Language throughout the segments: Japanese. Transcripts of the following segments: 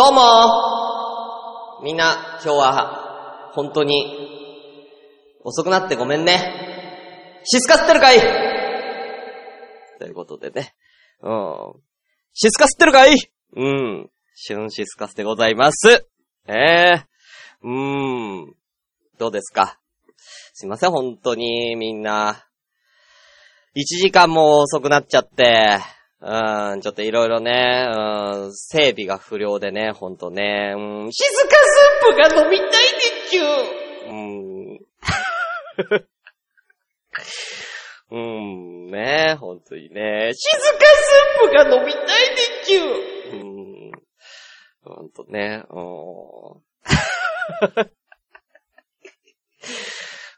どうもみんな、今日は、本当に、遅くなってごめんね。シスカ吸ってるかいということでね。うん。シスカ吸ってるかいうん。シュンシスカスでございます。ええー、うーん。どうですかすいません、本当に、みんな。1時間も遅くなっちゃって、うん、ちょっといろいろね、うん、整備が不良でね、ほんとね、静かスープが飲みたいでちゅううん。うん、ねほんとにね、静かスープが飲みたいでちゅうん。ほんとね、うん。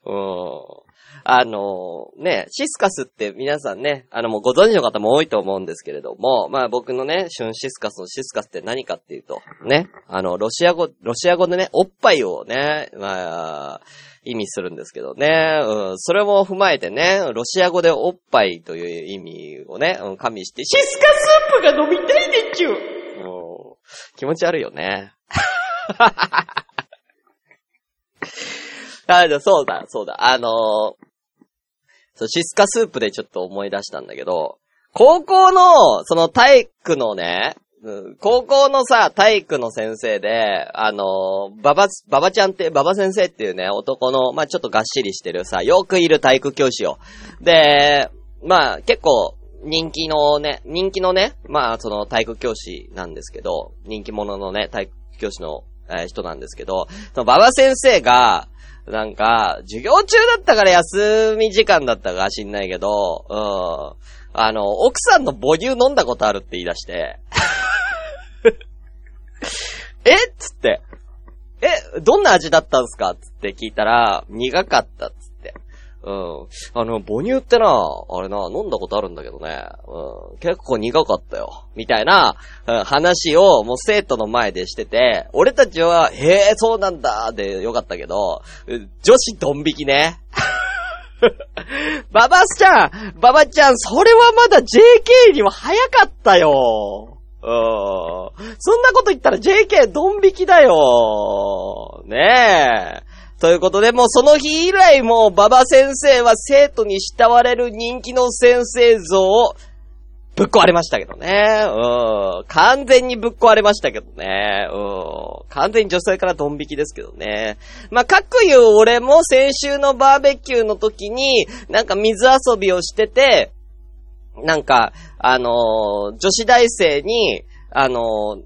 うん。あの、ね、シスカスって皆さんね、あのもうご存知の方も多いと思うんですけれども、まあ僕のね、シュンシスカスのシスカスって何かっていうと、ね、あの、ロシア語、ロシア語でね、おっぱいをね、まあ、意味するんですけどね、うん、それも踏まえてね、ロシア語でおっぱいという意味をね、うん、加味して、シスカスープが飲みたいでっちゅう、うん、気持ち悪いよね。あ、そうだ、そうだ。あのー、そう、シスカスープでちょっと思い出したんだけど、高校の、その体育のね、高校のさ、体育の先生で、あの、ババ、ババちゃんって、ババ先生っていうね、男の、まあ、ちょっとがっしりしてるさ、よくいる体育教師よ。で、まあ、結構、人気のね、人気のね、まあ、その体育教師なんですけど、人気者のね、体育教師の、えー、人なんですけど、そのババ先生が、なんか、授業中だったから休み時間だったか知んないけど、うん。あの、奥さんの母乳飲んだことあるって言い出して。えっつって。え、どんな味だったんすかつって聞いたら、苦かったっつうん。あの、母乳ってな、あれな、飲んだことあるんだけどね。うん。結構苦かったよ。みたいな、うん、話をもう生徒の前でしてて、俺たちは、へえ、そうなんだ、でよかったけど、女子ドン引きね。ババスちゃんババちゃん、それはまだ JK には早かったよ。うん。そんなこと言ったら JK ドン引きだよ。ねえ。ということで、もうその日以来もう馬場先生は生徒に慕われる人気の先生像をぶっ壊れましたけどね。うん。完全にぶっ壊れましたけどね。うん。完全に女性からドン引きですけどね。まあ、かくいう俺も先週のバーベキューの時に、なんか水遊びをしてて、なんか、あのー、女子大生に、あのー、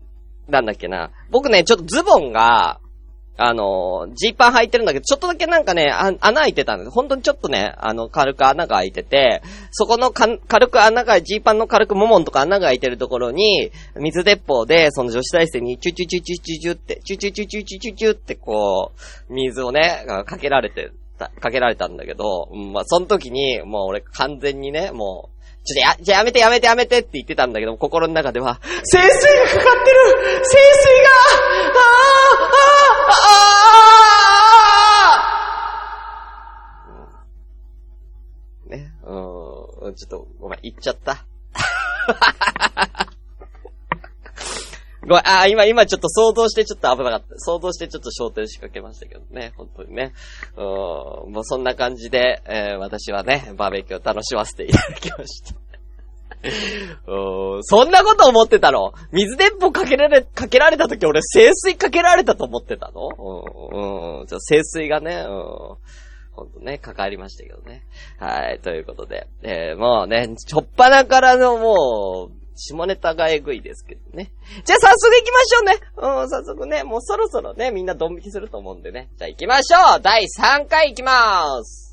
なんだっけな。僕ね、ちょっとズボンが、あの、ジーパン履いてるんだけど、ちょっとだけなんかね、穴開いてたんです。本当にちょっとね、あの、軽く穴が開いてて、そこのか軽く穴が、ジーパンの軽くももんとか穴が開いてるところに、水鉄砲で、その女子大生に、チュチュチュチュチュチュって、チュチュチュチュチュチュチュってこう、水をね、かけられて、かけられたんだけど、まあ、その時に、もう俺完全にね、もう、ちょっとや、じゃあやめてやめてやめてって言ってたんだけど、心の中では、潜水がかかってる。潜水がああああね、うん、ちょっと、ごめん、言っちゃった。ごめん、あ、今、今ちょっと想像してちょっと危なかった。想像してちょっと焦点仕掛けましたけどね。本当にね。うん、もうそんな感じで、えー、私はね、バーベキューを楽しませていただきました。うん、そんなこと思ってたの？水鉄砲かけられ、かけられた時俺清水かけられたと思ってたの？うん、うん。清水がね、うん。ほんとね、かかりましたけどね。はい、ということで。えー、もうね、ちょっぱなからのもう、下ネタがえぐいですけどね。じゃあ早速行きましょうね。うん、早速ね、もうそろそろね、みんなドン引きすると思うんでね。じゃあ行きましょう第3回行きまーす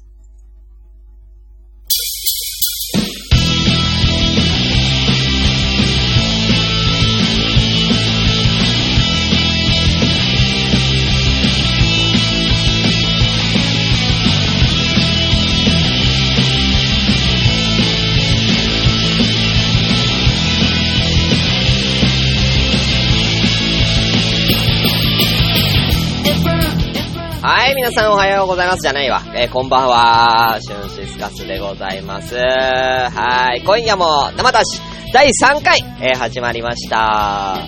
皆さんおはようございます。じゃないわ。えー、こんばんは。シュンシスカスでございます。はい、今夜も生出し第3回、えー、始まりました。は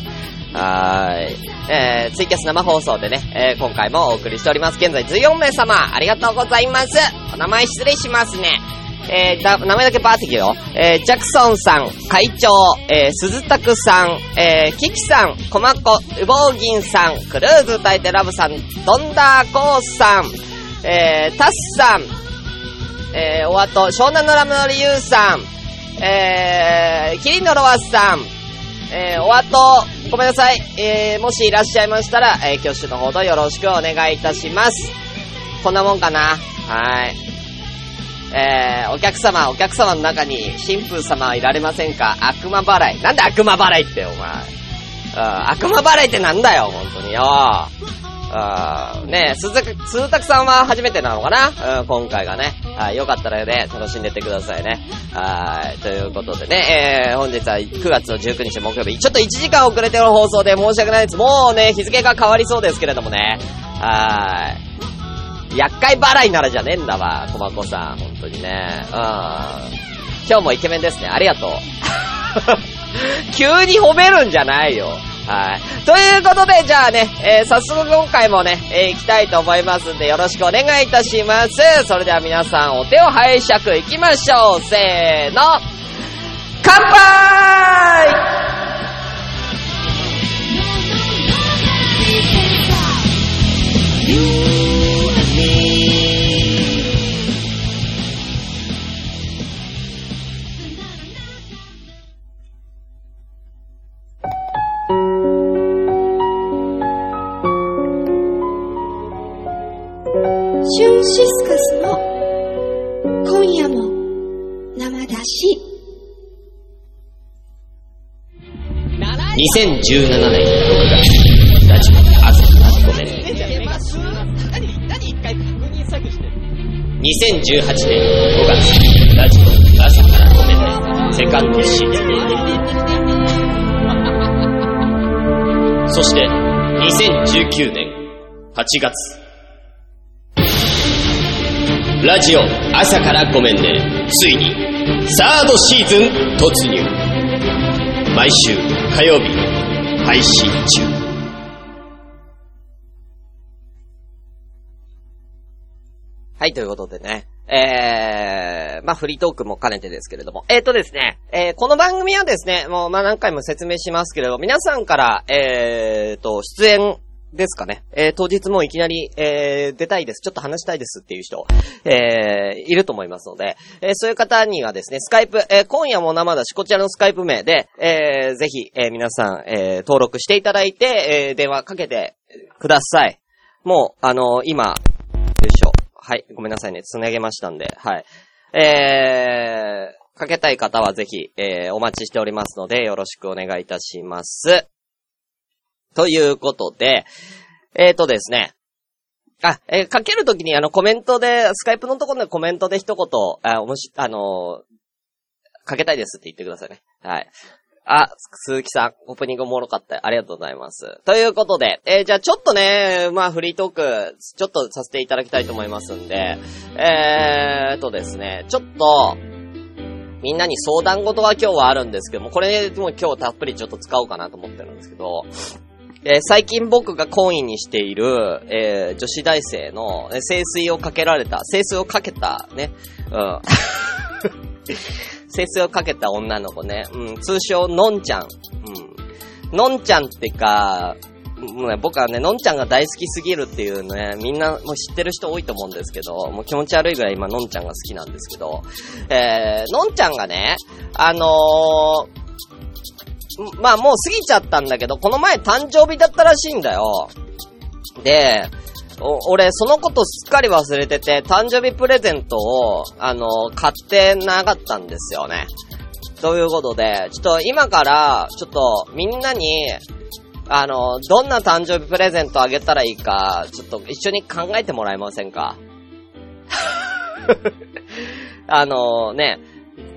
ーい。えー、ツイキャス生放送でね、えー、今回もお送りしております。現在14名様、ありがとうございます。お名前失礼しますね。えー、だ、名前だけバーって言うよ。えー、ジャクソンさん、会長、えー、鈴拓さん、えー、キキさん、コマコ、ウボウギンさん、クルーズ大帝ラブさん、ドンダーコースさん、えー、タスさん、えー、おあと、湘南のラムのリユーさん、えー、キリンのロワスさん、えー、おあと、ごめんなさい。えー、もしいらっしゃいましたら、えー、挙手のほどよろしくお願いいたします。こんなもんかな。はい。えー、お客様、お客様の中に、神父様はいられませんか？悪魔払い。なんで悪魔払いって、お前。うん、悪魔払いってなんだよ、本当によ。うん、ねえ、鈴木、鈴拓さんは初めてなのかな？うん、今回がね。はい、よかったらね、楽しんでってくださいね。はい、ということでね、えー、本日は9月の19日木曜日、ちょっと1時間遅れての放送で申し訳ないです。もうね、日付が変わりそうですけれどもね。はい。厄介払いならじゃねえんだわ、コマコさん。本当にね。うん。今日もイケメンですね。ありがとう。急に褒めるんじゃないよ。はい。ということで、じゃあね、えー、早速今回もね、えー、行きたいと思いますんで、よろしくお願いいたします。それでは皆さん、お手を拝借行きましょう。せーの。乾杯2017年6月、ラジオ朝からごめん。2018年5月、ラジオ朝からごめんね。セカンドシーズン。そして、2019年8月、ラジオ朝からごめんね。ついに、サードシーズン突入。毎週火曜日配信中はい、ということでね。えー、まあ、フリートークも兼ねてですけれども。えーとですね、えー、この番組はですね、もう、まあ、何回も説明しますけれど、皆さんから、えーと、出演ですかね。えー、当日もいきなり、えー、出たいです。ちょっと話したいですっていう人、えー、いると思いますので、え、そういう方にはですね、スカイプ、え、今夜も生だし、こちらのスカイプ名で、えー、ぜひ、え、皆さん、えー、登録していただいて、え、電話かけてください。もう、あの、今、よいしょ。はい、ごめんなさいね。繋げましたんで、はい。えー、かけたい方はぜひ、えー、お待ちしておりますので、よろしくお願いいたします。ということで、えっ、ー、とですね。あ、えー、かけるときにあのコメントで、スカイプのところでコメントで一言、あ、おもし、あのー、かけたいですって言ってくださいね。はい。あ、鈴木さん、オープニングおもろかった。ありがとうございます。ということで、えー、じゃあちょっとね、まあフリートーク、ちょっとさせていただきたいと思いますんで、えーとですね、ちょっと、みんなに相談事は今日はあるんですけども、これでもう今日たっぷりちょっと使おうかなと思ってるんですけど、えー、最近僕が懇意にしている、えー、女子大生の、え清水をかけられた、清水をかけた、ね、うん。清水をかけた女の子ね、うん、通称、のんちゃん。うん。のんちゃんってか、もうね、僕はね、のんちゃんが大好きすぎるっていうね、みんなもう知ってる人多いと思うんですけど、もう気持ち悪いぐらい今、のんちゃんが好きなんですけど、えー、のんちゃんがね、あのー、まあもう過ぎちゃったんだけど、この前誕生日だったらしいんだよ。で、俺、そのことすっかり忘れてて、誕生日プレゼントを、あの、買ってなかったんですよね。ということで、ちょっと今から、ちょっとみんなに、あの、どんな誕生日プレゼントあげたらいいか、ちょっと一緒に考えてもらえませんか？あのね、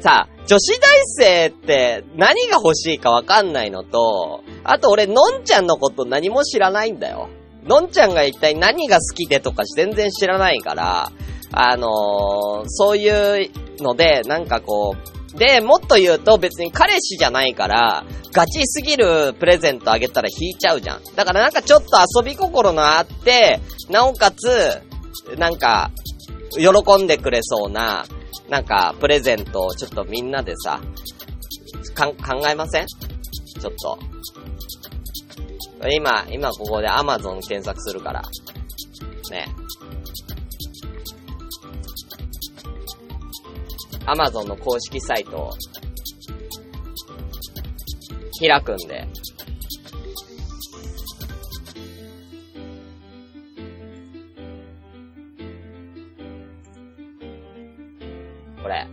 さあ、女子大生って何が欲しいかわかんないのと、あと俺、のんちゃんのこと何も知らないんだよ。のんちゃんが一体何が好きでとか全然知らないから、あのー、そういうので、なんかこう、で、もっと言うと別に彼氏じゃないから、ガチすぎるプレゼントあげたら引いちゃうじゃん。だからなんかちょっと遊び心のあって、なおかつ、なんか、喜んでくれそうな、なんか、プレゼントをちょっとみんなでさ、か、考えません？ちょっと。今、今ここで Amazon 検索するから。ね。Amazon の公式サイトを開くんで。これ。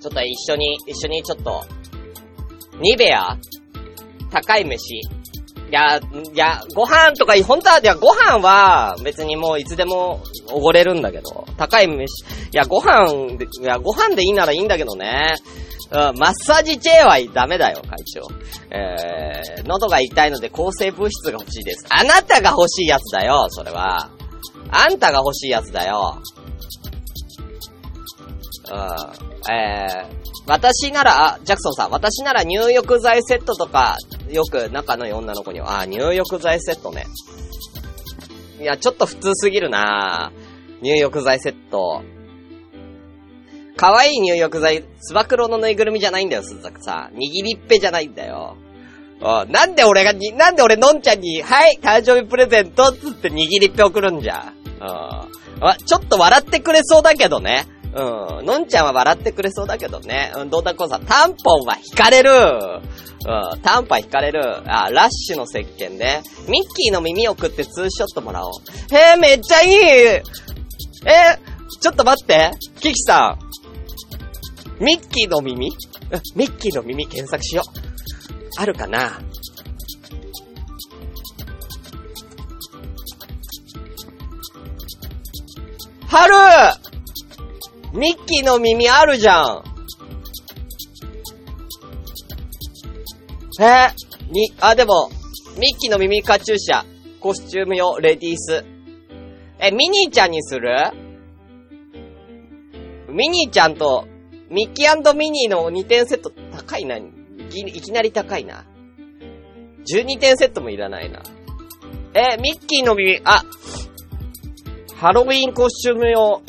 ちょっと一緒に、一緒にちょっと、ニベア？高い飯？いや、いや、ご飯とか、本当は、いや、ご飯は、別にもういつでもおごれるんだけど、高い飯、いや、ご飯、いや、ご飯でいいならいいんだけどね。うん、マッサージチェアはダメだよ、会長。えー、喉が痛いので抗生物質が欲しいです。あなたが欲しいやつだよ、それは。あんたが欲しいやつだよ。うん、えー、私なら、あ、ジャクソンさん、私なら入浴剤セットとか、よく仲のいい女の子には、あ、入浴剤セットね。いや、ちょっと普通すぎるな入浴剤セット。可愛い入浴剤、つば九郎のぬいぐるみじゃないんだよ、鈴作さん。握りっぺじゃないんだよ。なんで俺がに、なんで俺のんちゃんに、はい、誕生日プレゼントっつって握りっぺ送るんじゃ。うん。ちょっと笑ってくれそうだけどね。うん。のんちゃんは笑ってくれそうだけどね。うん、どうだこうさ、タンポンは引かれる。うん、タンパ引かれる。あ、ラッシュの石鹸ね。ミッキーの耳を食ってツーショットもらおう。へえ、めっちゃいいえ、ちょっと待って。キキさん。ミッキーの耳？ミッキーの耳検索しよう。あるかな？春ミッキーの耳あるじゃん。え？に、あ、でも、ミッキーの耳カチューシャ。コスチューム用、レディース。え、ミニーちゃんにする？ミニーちゃんと、ミッキーミニーの2点セット、高いな。いきなり高いな。12点セットもいらないな。え、ミッキーの耳、あ、ハロウィンコスチューム用、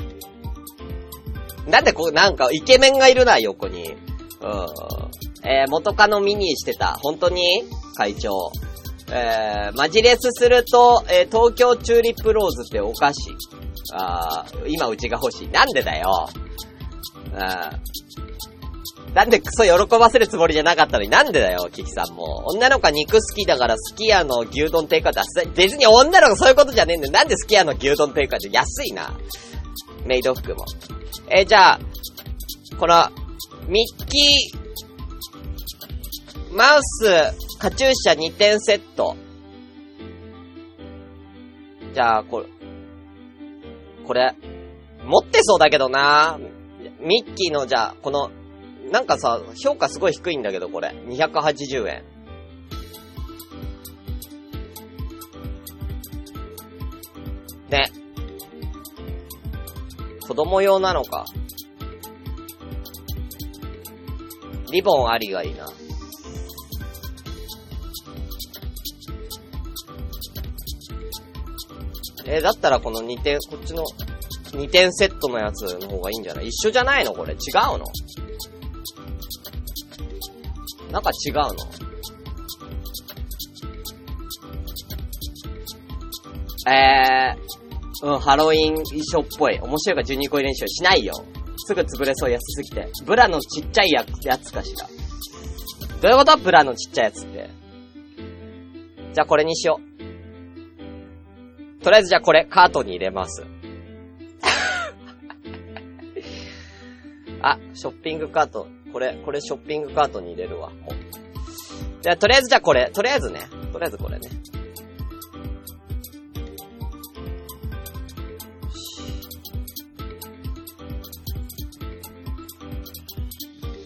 なんでこう、なんか、イケメンがいるな、横に。うん。えー、元カノ見にしてた。本当に？会長。えー、マジレスすると、えー、東京チューリップローズってお菓子。あー、今うちが欲しい。なんでだよ。うん。なんでクソ喜ばせるつもりじゃなかったのになんでだよ、キキさんも。女の子は肉好きだからすき家の牛丼定価出す。別に女の子そういうことじゃねえんだよ。なんですき家の牛丼定価って安いな。メイド服も。えー、じゃあ、この、ミッキー、マウス、カチューシャ2点セット。じゃあ、これ、これ、持ってそうだけどなミッキーの、じゃあ、この、なんかさ、評価すごい低いんだけど、これ。280円。ね。子供用なのか。リボンありがいいな。え、だったらこの2点、こっちの2点セットのやつの方がいいんじゃない？一緒じゃないの？これ。違うの？なんか違うの？えー、うん、ハロウィン衣装っぽい。面白いから12個練習しないよ。すぐ潰れそう安すぎて。ブラのちっちゃいややつかしら。どういうこと？ブラのちっちゃいやつって。じゃあこれにしよう。とりあえずじゃあこれカートに入れます。あ、ショッピングカート。これ、これショッピングカートに入れるわ。じゃあとりあえずじゃあこれ。とりあえずね。とりあえずこれね。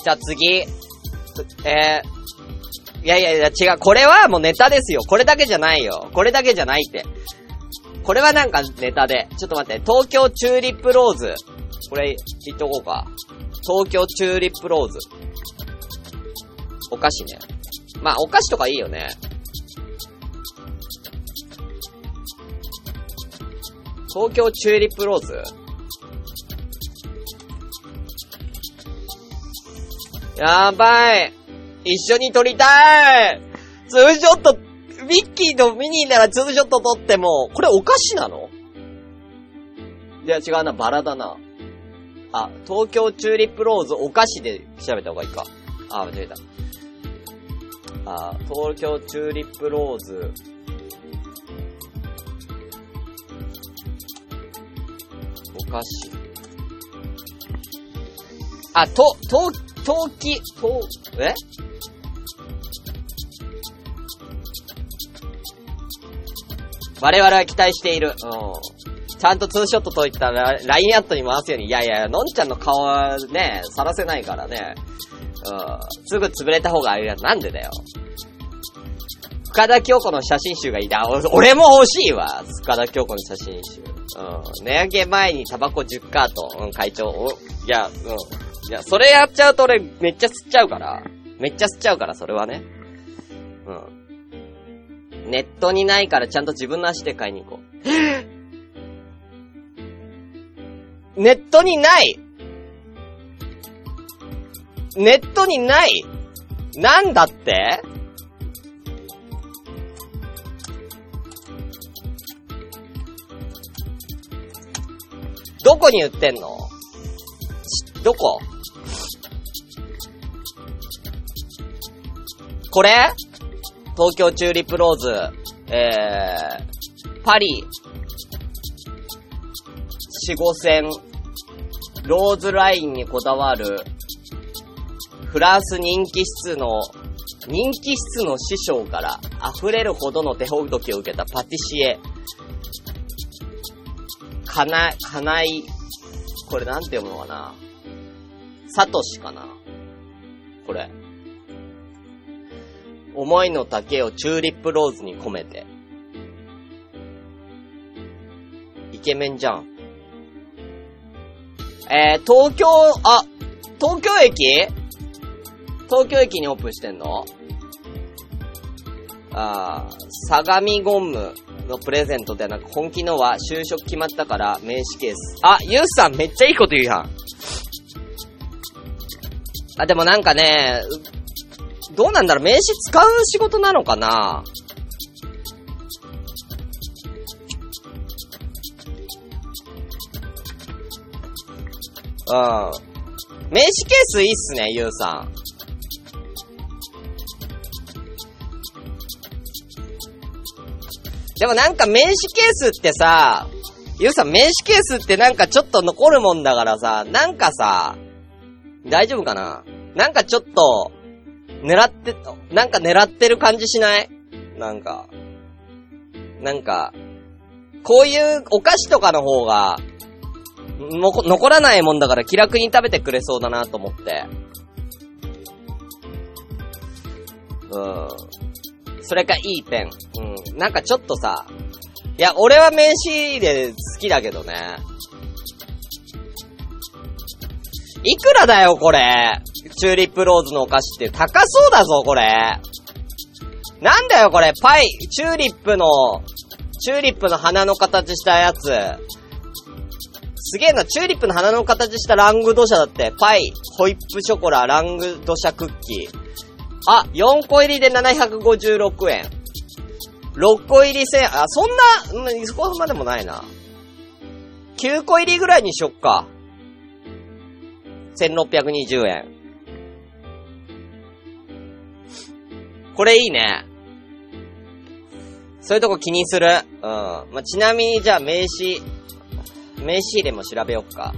じゃあ次、えー、いやいやいや、違う。これはもうネタですよ。これだけじゃないよ。これだけじゃないって。これはなんかネタで。ちょっと待って。東京チューリップローズ。これ、言っとこうか。東京チューリップローズ。お菓子ね。まあ、お菓子とかいいよね。東京チューリップローズやばい。一緒に撮りたいツーショット、ミッキーとミニーならツーショット撮っても、これお菓子なの？いや、違うな、バラだな。あ、東京チューリップローズお菓子で調べた方がいいか。あ、間違えた。あ、東京チューリップローズ。お菓子。あ、と、と、陶器、と、え？我々は期待している。うん。ちゃんとツーショットといったら、ラインアットに回すように、いやいや、のんちゃんの顔はね、さらせないからね。うん。すぐ潰れた方があれだ。なんでだよ。深田京子の写真集がいいだ。俺も欲しいわ。深田京子の写真集。うん。値上げ前にタバコ10カート。うん、会長。お、いや、うん。いや、それやっちゃうと俺めっちゃ吸っちゃうから。めっちゃ吸っちゃうから、それはね。うん。ネットにないからちゃんと自分の足で買いに行こう。ネットにないネットにないなんだって？どこに売ってんの？どこ？これ？東京チューリップローズ、えー、パリ、四五線、ローズラインにこだわる、フランス人気質の、人気質の師匠から溢れるほどの手ほどきを受けたパティシエ、かな、かない、これなんて読むのかな？サトシかな？これ。思いの丈をチューリップローズに込めて。イケメンじゃん。えー、東京、あ、東京駅？東京駅にオープンしてんの？あー、相模ゴムのプレゼントではなく、本気のは就職決まったから名刺ケース。あ、ユースさんめっちゃいいこと言うやん。あ、でもなんかね、どうなんだろう名刺使う仕事なのかな？うん。名刺ケースいいっすね、ゆうさん。でもなんか名刺ケースってさ、ゆうさん名刺ケースってなんかちょっと残るもんだからさ、なんかさ、大丈夫かな？なんかちょっと、狙って、なんか狙ってる感じしない？なんか、なんか、こういうお菓子とかの方が、残らないもんだから気楽に食べてくれそうだなと思って。うん。それかいいペン。うん。なんかちょっとさ、いや、俺は名刺で好きだけどね。いくらだよ、これ？チューリップローズのお菓子って高そうだぞ、これ。なんだよ、これ。パイ、チューリップの、チューリップの花の形したやつ。すげえな、チューリップの花の形したラングドシャだって。パイ、ホイップショコラ、ラングドシャクッキー。あ、4個入りで756円。6個入り1000円。あ、そんな、そこまでもないな。9個入りぐらいにしよっか。1620円。これいいね。そういうとこ気にする。うん。まあ、ちなみにじゃあ名刺、名刺入れも調べよっか。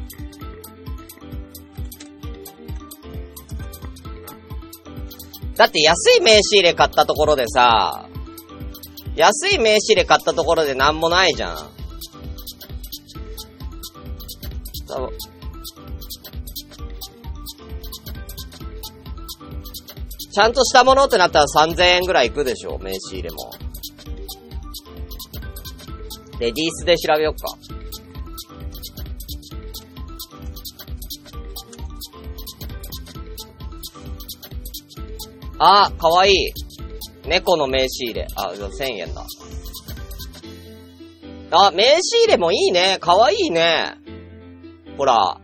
だって安い名刺入れ買ったところでさ、安い名刺入れ買ったところでなんもないじゃん。ちゃんとしたものってなったら3000円ぐらいいくでしょ、名刺入れも。レディースで調べよっか。あ、かわいい。猫の名刺入れ。あ、じゃあ1000円だ。あ、名刺入れもいいね。かわいいね。ほら。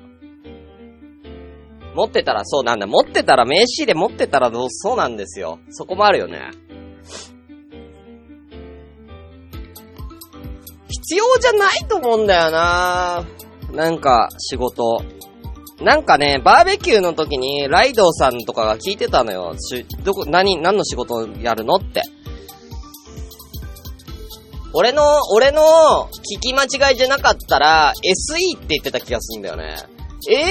持ってたらそうなんだ。持ってたら、名刺入れ持ってたらどう、そうなんですよ。そこもあるよね。必要じゃないと思うんだよななんか、仕事。なんかね、バーベキューの時に、ライドウさんとかが聞いてたのよ。し、どこ、何、何の仕事やるのって。俺の、俺の聞き間違いじゃなかったら、SE って言ってた気がするんだよね。えー、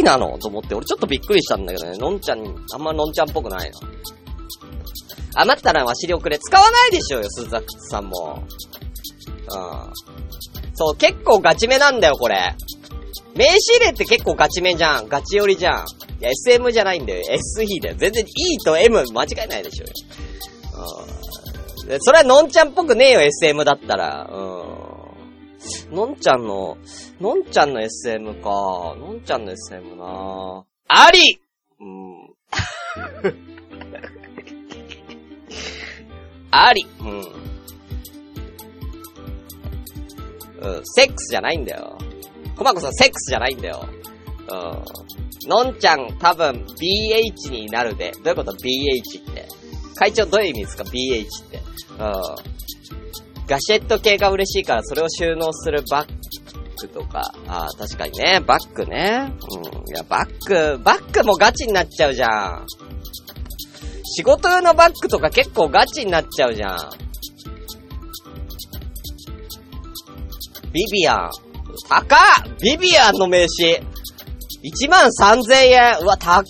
SE なの？と思って、俺ちょっとびっくりしたんだけどね。のんちゃん、あんまのんちゃんっぽくないな。余ったらわしり遅れ。使わないでしょうよ、鈴崎さんも。うん。そう、結構ガチめなんだよ、これ。名刺入れって結構ガチめじゃん。ガチ寄りじゃん。いや、SM じゃないんだよ。SE だよ。全然 E と M 間違いないでしょうよ。うん。それはのんちゃんっぽくねえよ、SM だったら。うん。のんちゃんの、のんちゃんの SM か。のんちゃんの SM なありうん。あり。うん。うん、セックスじゃないんだよ。コマコさんセックスじゃないんだよ。うん。のんちゃん多分 BH になるで。どういうこと ?BH って。会長どういう意味ですか ?BH って。うん。ガシェット系が嬉しいからそれを収納するバッグとか。ああ、確かにね。バッグね。うん。いや、バッグ、バッグもガチになっちゃうじゃん。仕事用のバッグとか結構ガチになっちゃうじゃん。ビビアン。高っビビアンの名刺。1万3000円。うわ、高っ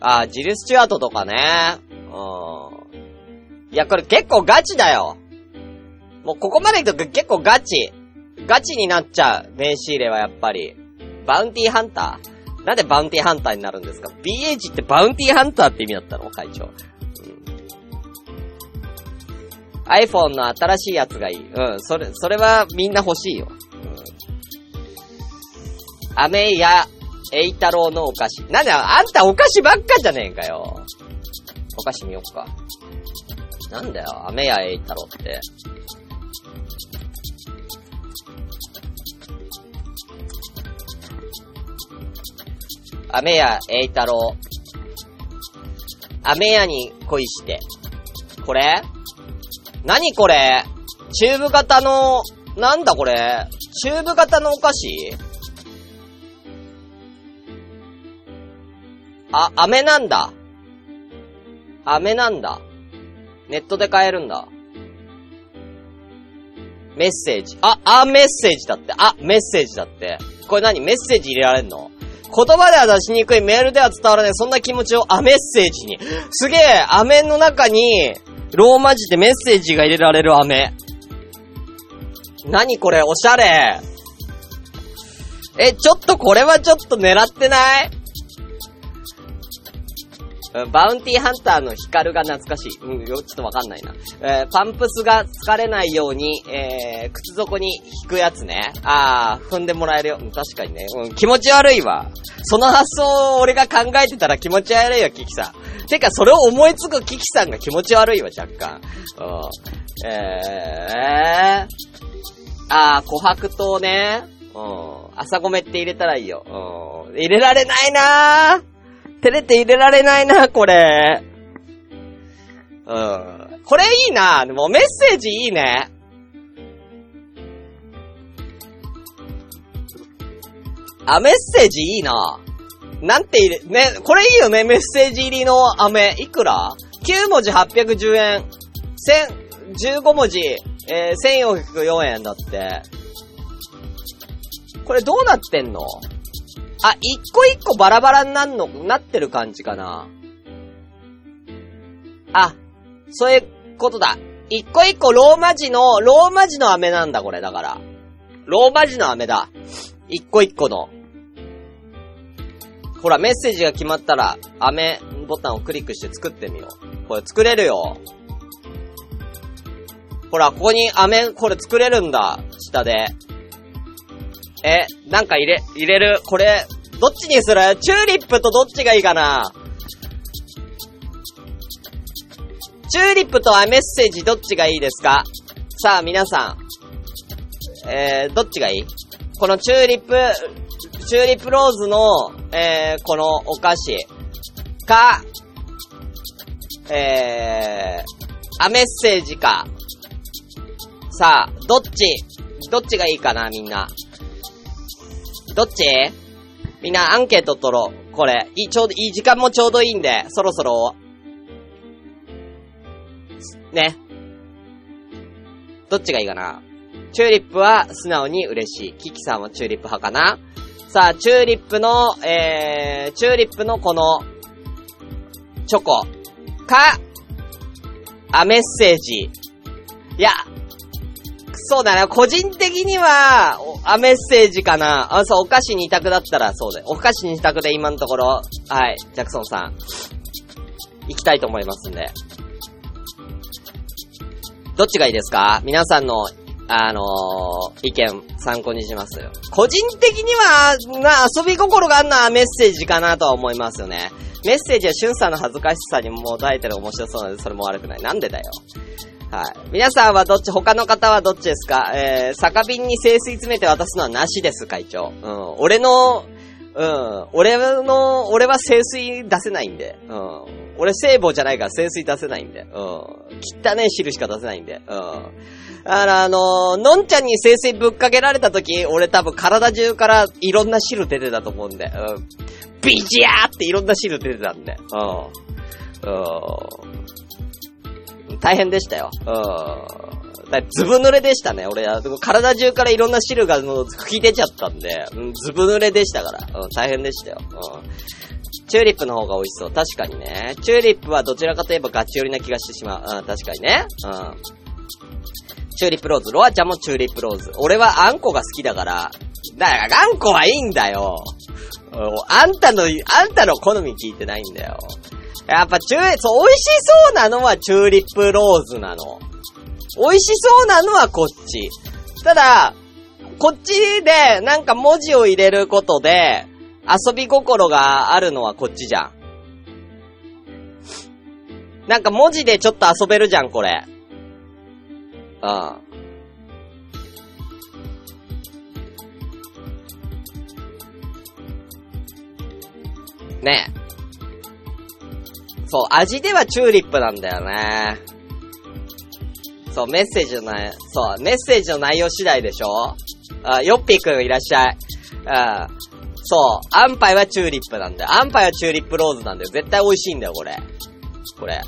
あ、ジル・スチュアートとかね。うん。いや、これ結構ガチだよ。もうここまでいくと結構ガチ。ガチになっちゃう。名刺入れはやっぱり。バウンティーハンターなんでバウンティーハンターになるんですか ?BH ってバウンティーハンターって意味だったの？会長。iPhone の新しいやつがいい。うん、それ、それはみんな欲しいよ。うん。アメや、エイタロウのお菓子。なんだ、あんたお菓子ばっかじゃねえかよ。お菓子見よっか。なんだよ、アメやエイタロウって。アメやエイタロウ。アメやに恋して。これ？何これ？チューブ型の、なんだこれ？チューブ型のお菓子？あ、飴なんだ。飴なんだ。ネットで買えるんだ。メッセージ。あ、あ、メッセージだって。あ、メッセージだって。これ何？メッセージ入れられんの？言葉では出しにくい、メールでは伝わらない、そんな気持ちを、あ、メッセージに。すげえ、飴の中に、ローマ字でメッセージが入れられる飴。何これ、おしゃれ。え、ちょっとこれはちょっと狙ってない？バウンティーハンターのヒカルが懐かしい。うん、ちょっとわかんないな。えー、パンプスが疲れないように、えー、靴底に引くやつね。あー、踏んでもらえるよ。うん、確かにね。うん、気持ち悪いわ。その発想を俺が考えてたら気持ち悪いよ、キキさん。てか、それを思いつくキキさんが気持ち悪いわ、若干。うん。えー、あー、琥珀糖ね。うん。朝米って入れたらいいよ。うん。入れられないなー。照れて入れられないな、これ。うん。これいいな。でもメッセージいいね。あ、メッセージいいな。なんて入れ、ね、これいいよね、メッセージ入りの飴。いくら ?9 文字810円。1000、15文字、えー、1404円だって。これどうなってんの？あ、一個一個バラバラになんの、なってる感じかな。あ、そういうことだ。一個一個ローマ字の、ローマ字の飴なんだ、これ、だから。ローマ字の飴だ。一個一個の。ほら、メッセージが決まったら、飴ボタンをクリックして作ってみよう。これ作れるよ。ほら、ここに飴、これ作れるんだ。下で。え、なんか入れ、入れる？これ、どっちにする？チューリップとどっちがいいかな？チューリップとはメッセージどっちがいいですか？さあ、皆さん。えー、どっちがいい？このチューリップ、チューリップローズの、えー、このお菓子か、えー、あ、メッセージか。さあ、どっち？どっちがいいかな、みんな。どっち？みんなアンケート取ろう。これ、いい、ちょうど、いい時間もちょうどいいんで、そろそろ。ね。どっちがいいかな？チューリップは素直に嬉しい。キキさんはチューリップ派かな？さあ、チューリップの、えー、チューリップのこの、チョコ、か、あ、メッセージ。いや、そうだな、個人的には、あ、メッセージかな。あ、そう、お菓子二択だったらそうだよ。お菓子二択で今のところ、はい、ジャクソンさん、行きたいと思いますんで。どっちがいいですか？皆さんの、あのー、意見参考にします。個人的には、な、遊び心があるのはメッセージかなとは思いますよね。メッセージはシュンさんの恥ずかしさにもだえてる面白そうなので、それも悪くない。なんでだよ。はい。皆さんはどっち、他の方はどっちですか？えー、酒瓶に清水詰めて渡すのはなしです、会長。うん。俺の、うん。俺の、俺は清水出せないんで。うん。俺聖母じゃないから清水出せないんで。うん。汚ね汁しか出せないんで。うん。あの、あの、のんちゃんに清水ぶっかけられた時、俺多分体中からいろんな汁出てたと思うんで。うん。ビジャーっていろんな汁出てたんで。うん。うん。大変でしたよ。うん。だずぶ濡れでしたね、俺は。体中からいろんな汁がもう吹き出ちゃったんで、うん、ずぶ濡れでしたから。うん、大変でしたよ。うん。チューリップの方が美味しそう。確かにね。チューリップはどちらかといえばガチ寄りな気がしてしまう。うん、確かにね。うん。チューリップローズ。ロアちゃんもチューリップローズ。俺はあんこが好きだから。だから、あんこはいいんだよ。あんたの、あんたの好み聞いてないんだよ。やっぱチュー、そう、美味しそうなのはチューリップローズなの。美味しそうなのはこっち。ただ、こっちでなんか文字を入れることで、遊び心があるのはこっちじゃん。なんか文字でちょっと遊べるじゃん、これ。うん。ねえ。そう、味ではチューリップなんだよね。そう、メッセージの内、そう、メッセージの内容次第でしょあ、ヨッピーくんいらっしゃい。うん。そう、アンパイはチューリップなんだよ。アンパイはチューリップローズなんだよ。絶対美味しいんだよ、これ。これ。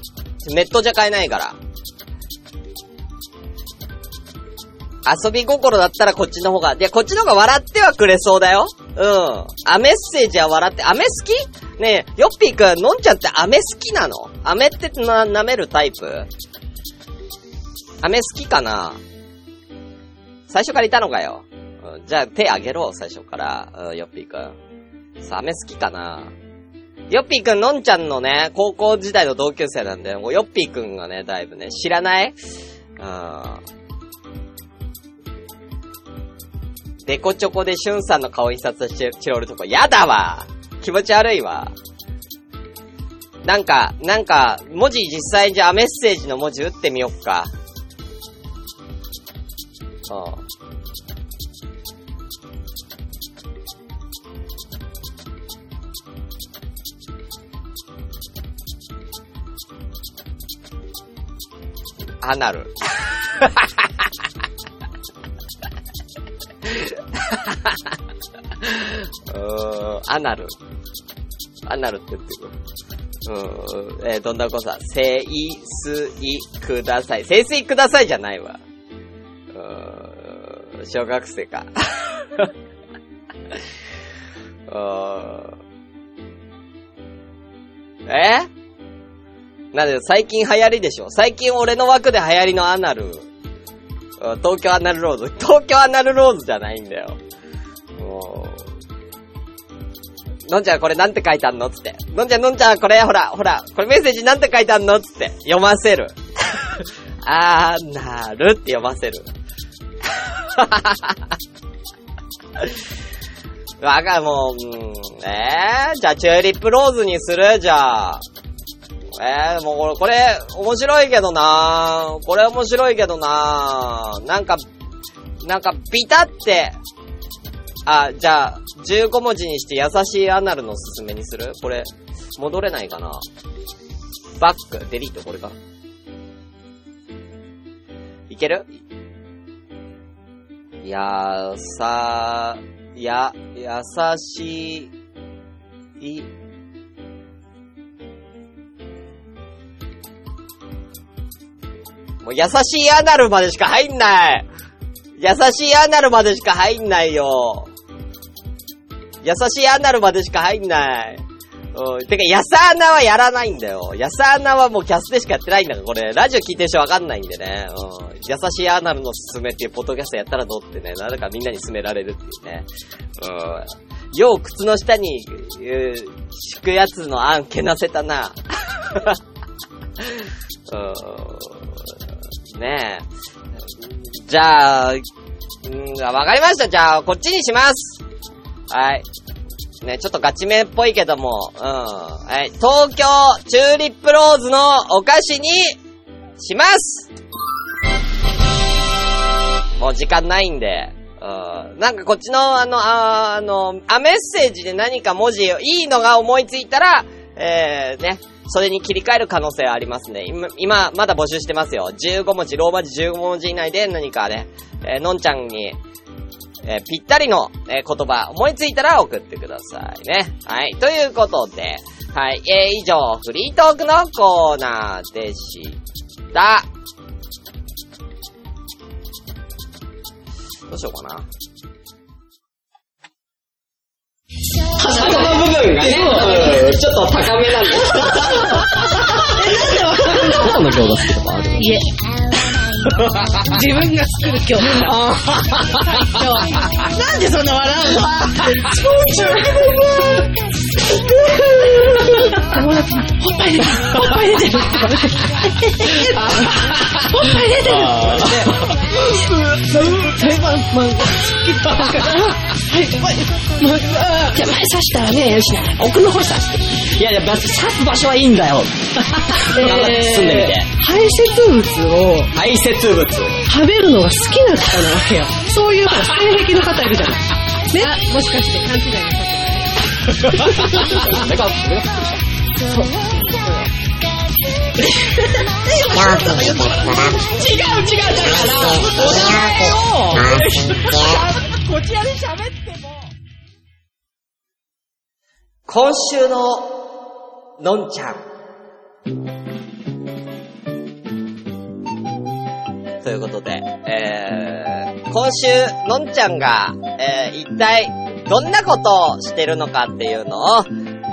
ネットじゃ買えないから。遊び心だったらこっちの方が、いや、こっちの方が笑ってはくれそうだよ。うん。あ、メッセージは笑って、飴好き？ねえ、ヨッピーくん、のんちゃんって飴好きなの？飴ってな、舐めるタイプ？飴好きかな？最初からいたのかよ。うん、じゃあ手あげろ、最初から。うん、ヨッピーくん。さあ、飴好きかな？ヨッピーくん、のんちゃんのね、高校時代の同級生なんで、もうヨッピーくんがね、だいぶね、知らない？うん。デコチョコでシュンさんの顔印刷してチロルとか、やだわ気持ち悪いわ。なんか、なんか、文字実際じゃあメッセージの文字打ってみよっか。うん。アナル。うーん、アナル。アナルって言ってくる。うん、えー、どんなこさ、清水ください。清水くださいじゃないわ。うん、小学生か。うんえ？なんで最近流行りでしょ？最近俺の枠で流行りのアナル。東京アナルローズ。東京アナルローズじゃないんだよ。のんちゃんこれなんて書いてあんのつって。のんちゃん、のんちゃん、これ、ほら、ほら、これメッセージなんて書いてあんのつって。読ませる。あー、なるって読ませる。わかる、もう、うん、えー、じゃあ、チューリップローズにする？じゃあ。えー、もうこれ、これ、面白いけどなこれ面白いけどななんか、なんか、ビタって、あ、じゃあ、15文字にして優しいアナルのすすめにする？これ、戻れないかな？バック、デリート、これか。いける？やさ、や、優しい、もう優しいアナルまでしか入んない！優しいアナルまでしか入んないよ。優しいアナルまでしか入んない。うん。てか、ヤサアナはやらないんだよ。ヤサアナはもうキャスでしかやってないんだから、これ。ラジオ聞いてる人わかんないんでね。うん。優しいアナルのすすめっていうポッドキャストやったらどうってね。なぜかみんなに勧められるっていうね。うん。よう靴の下に、う敷くやつの案けなせたな。うん。ねえ。じゃあ、うん、わかりました。じゃあ、こっちにします。はい。ね、ちょっとガチめっぽいけども、うん。はい。東京チューリップローズのお菓子にしますもう時間ないんで、うん。なんかこっちの、あの、ああの、あ、メッセージで何か文字、いいのが思いついたら、えー、ね、それに切り替える可能性はありますね。今、今、まだ募集してますよ。15文字、ローマ字15文字以内で何かね、えー、のんちゃんに、えー、ぴったりの、えー、言葉思いついたら送ってくださいね。はい。ということで、はい。えー、以上、フリートークのコーナーでした。どうしようかな。端っこの部分がね、ちょっと高めなんです。え、なんでわかるのどこの餃子好きとかある？いえ。自分が作る今日。なんでそんな笑うの？友達に、ほっぱい出てる、ほっぱい出てる。って言われて、ほっぱい出てる。って言われて、はい、じゃ前刺したらね、よしな、奥の方刺して。いやいや、刺す場所はいいんだよ。頑張って進んでみて。排泄物を、排泄物。食べるのが好きな方なわけよ。そういう性癖の方いるじゃない。ねもしかして勘違いなさってない目が、目がそう。そう。よく見てたら、違う違うだから、こちらで喋っても。今週の、のんちゃん。ということで、えー、今週、のんちゃんが、えー、一体、どんなことをしてるのかっていうのを、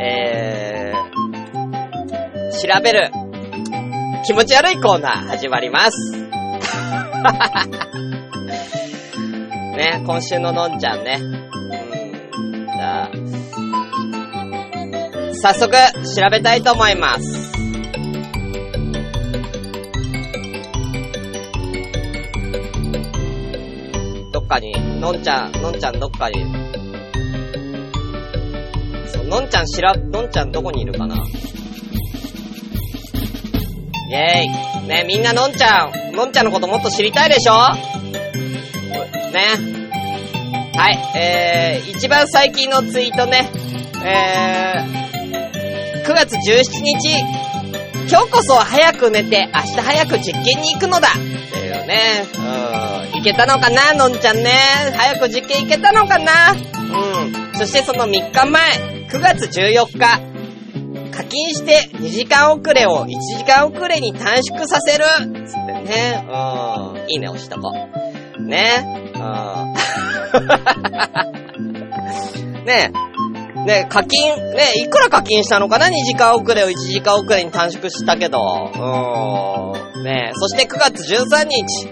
えー、調べる、気持ち悪いコーナー始まります。ね、今週ののんちゃんね。うん。じゃあ、早速、調べたいと思います。どっかに、のんちゃん、のんちゃんどっかに、そう、のんちゃんしら、のんちゃんどこにいるかなイェーイ。ねみんなのんちゃん、のんちゃんのこともっと知りたいでしょ？ね。はい、えー、一番最近のツイートね、えー、9月17日、今日こそ早く寝て、明日早く実験に行くのだっていうね、うん、いけたのかな、のんちゃんね。早く実験行けたのかなうん。そしてその3日前、9月14日、課金して2時間遅れを1時間遅れに短縮させるつってね。うん。いいね、押しとこう。ね。うん。ねえねえ課金、ねえいくら課金したのかな ?2 時間遅れを1時間遅れに短縮したけど。うん。ねえそして9月13日、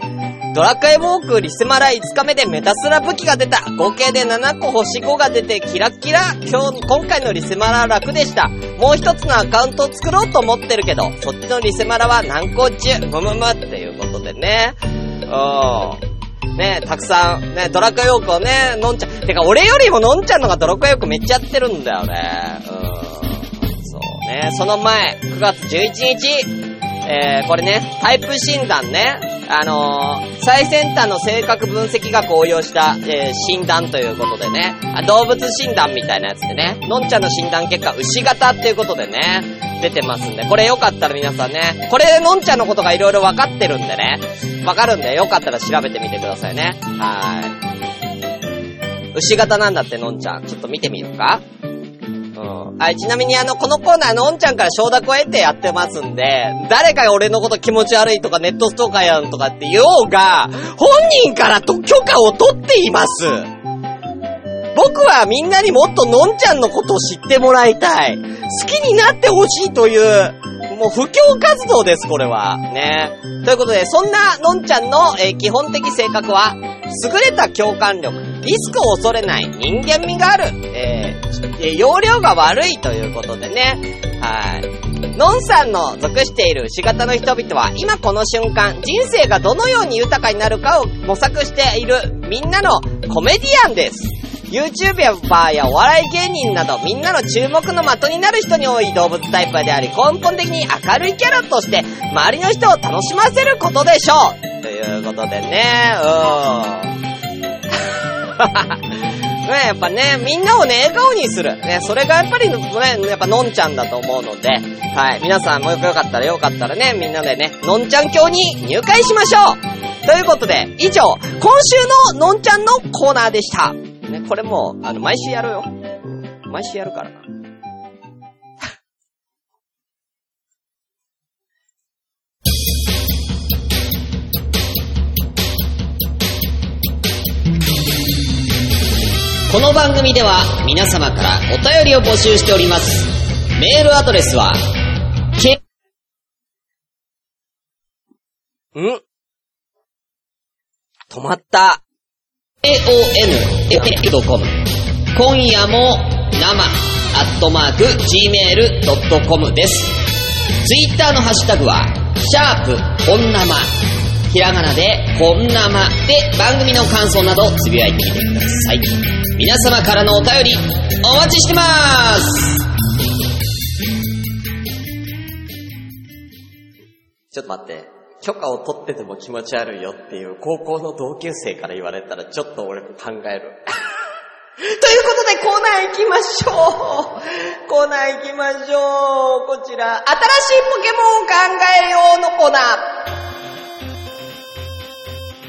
ドラクエウォークリセマラ5日目でメタスラ武器が出た。合計で7個星5が出てキラッキラ。今日、今回のリセマラ楽でした。もう一つのアカウントを作ろうと思ってるけど、そっちのリセマラは難航中。むむむっていうことでね。うん。ねたくさん、ね、ドラクエウォークをね、のんちゃん、てか俺よりものんちゃんのがドラクエウォークめっちゃやってるんだよね。うん。そうね。その前、9月11日、えー、これね、タイプ診断ね。あのー、最先端の性格分析学を応用した、えー、診断ということでね、動物診断みたいなやつでね、のんちゃんの診断結果、牛型っていうことでね、出てますんで、これよかったら皆さんね、これのんちゃんのことが色々分かってるんでね、分かるんで、よかったら調べてみてくださいね。はーい。牛型なんだって、のんちゃん。ちょっと見てみるかうん。はい、ちなみにあの、このコーナーのんちゃんから承諾を得てやってますんで、誰かが俺のこと気持ち悪いとかネットストーカーやんとかって言おうが、本人からと許可を取っています。僕はみんなにもっとのんちゃんのことを知ってもらいたい。好きになってほしいという、もう布教活動です、これは。ね。ということで、そんなのんちゃんの、えー、基本的性格は、優れた共感力、リスクを恐れない人間味がある、えー、容量が悪いということでね。はい。のんさんの属している牛型の人々は、今この瞬間、人生がどのように豊かになるかを模索しているみんなのコメディアンです。YouTuber やお笑い芸人などみんなの注目の的になる人に多い動物タイプであり根本的に明るいキャラとして周りの人を楽しませることでしょうということでね、うん。ね、やっぱね、みんなをね、笑顔にする。ね、それがやっぱりね、やっぱのんちゃんだと思うので、はい。皆さんもよかったらよかったらね、みんなでね、のんちゃん教に入会しましょうということで、以上、今週ののんちゃんのコーナーでした。ね、これも、あの、毎週やるよ。毎週やるからな。この番組では皆様からお便りを募集しております。メールアドレスは、け、ん止まった。aon.com 今夜も生アットマーク gmail.com です。ツイッターのハッシュタグは、シャープ、こんなま、ひらがなで、こんなまで番組の感想などつぶやいてみてください。皆様からのお便り、お待ちしてますちょっと待って。許可を取ってても気持ち悪いよっていう高校の同級生から言われたらちょっと俺考える。ということでコーナー行きましょう。コーナー行きましょう。こちら、新しいポケモンを考えようのコーナ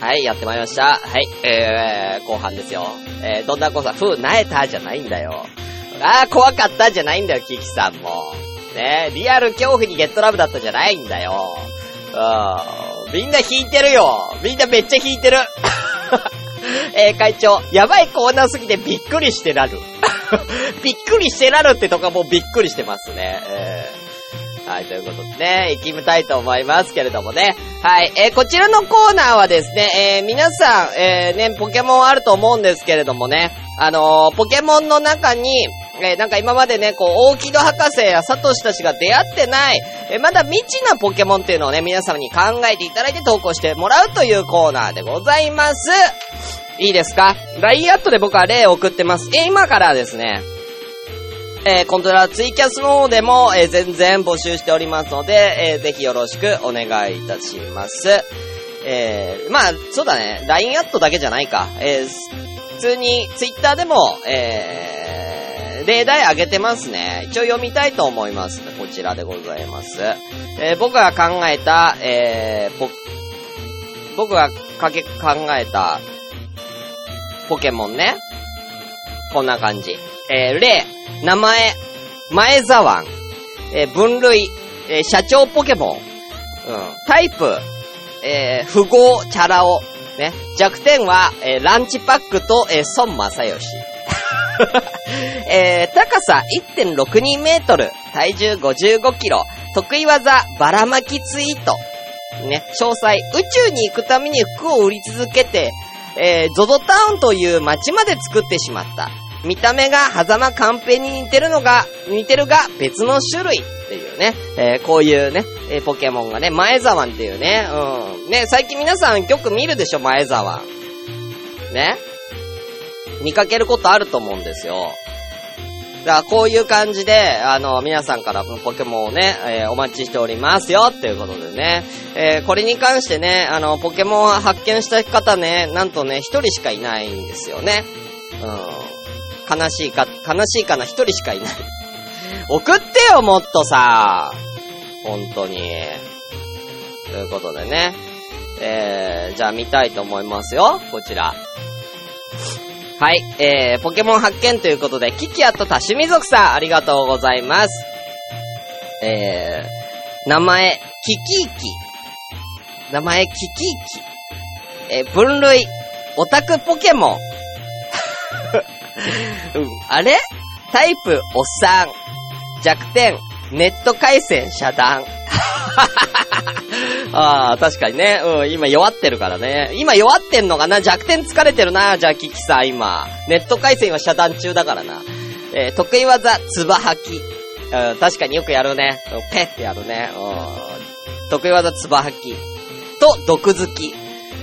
ー。はい、やってまいりました。はい、えー、後半ですよ。えー、どんなコーナー、ふう、なえたじゃないんだよ。あー、怖かったじゃないんだよ、キキさんも。ねリアル恐怖にゲットラブだったじゃないんだよ。うん。みんな引いてるよ。みんなめっちゃ引いてる。えー、会長、やばいコーナーすぎてびっくりしてなる。びっくりしてなるってとこもびっくりしてますね。えー、はい、ということでね、行きみたいと思いますけれどもね。はい、えー、こちらのコーナーはですね、えー、皆さん、えー、ね、ポケモンあると思うんですけれどもね、あのー、ポケモンの中に、えー、なんか今までね、こう、大木戸博士やサトシたちが出会ってない、えー、まだ未知なポケモンっていうのをね、皆様に考えていただいて投稿してもらうというコーナーでございます。いいですか ?LINE アットで僕は例を送ってます。えー、今からですね、えー、コントラツイキャスの方でも、えー、全然募集しておりますので、えー、ぜひよろしくお願いいたします。えー、まあ、そうだね、LINE アットだけじゃないか。えー、普通にツイッターでも、えー、例題あげてますね。一応読みたいと思います。こちらでございます。えー、僕が考えた、えー、僕がかけ、考えた、ポケモンね。こんな感じ。えー、例、名前、前沢えー、分類、えー、社長ポケモン。うん。タイプ、えー、富豪、チャラ男。ね。弱点は、えー、ランチパックと、えー、孫正義。えー、高さ1.62メートル、体重55キロ、得意技、ばらまきツイート。ね、詳細、宇宙に行くために服を売り続けて、えー、ゾゾタウンという街まで作ってしまった。見た目が狭間カンペに似てるのが、似てるが別の種類っていうね、えー、こういうね、えー、ポケモンがね、前沢っていうね、うん。ね、最近皆さんよく見るでしょ、前沢。ね。見かけることあると思うんですよ。だからこういう感じで、あの、皆さんからポケモンをね、えー、お待ちしておりますよっていうことでね。えー、これに関してね、あの、ポケモン発見した方ね、なんとね、一人しかいないんですよね。うん。悲しいか、悲しいかな、一人しかいない。送ってよ、もっとさ。本当に。ということでね。えー、じゃあ見たいと思いますよ。こちら。はい、えー、ポケモン発見ということで、キキアと多趣味族さん、ありがとうございます。えー、名前、キキーキ。名前、キキーキ。えー、分類、オタクポケモン。あれ？タイプ、おっさん。弱点、ネット回線遮断。ああ、確かにね。うん、今弱ってるからね。今弱ってんのかな？弱点疲れてるな、じゃあキキさん今。ネット回線は遮断中だからな。えー、得意技、つば吐き。うん、確かによくやるね。ペってやるね。うん。得意技、つば吐き。と、毒好き。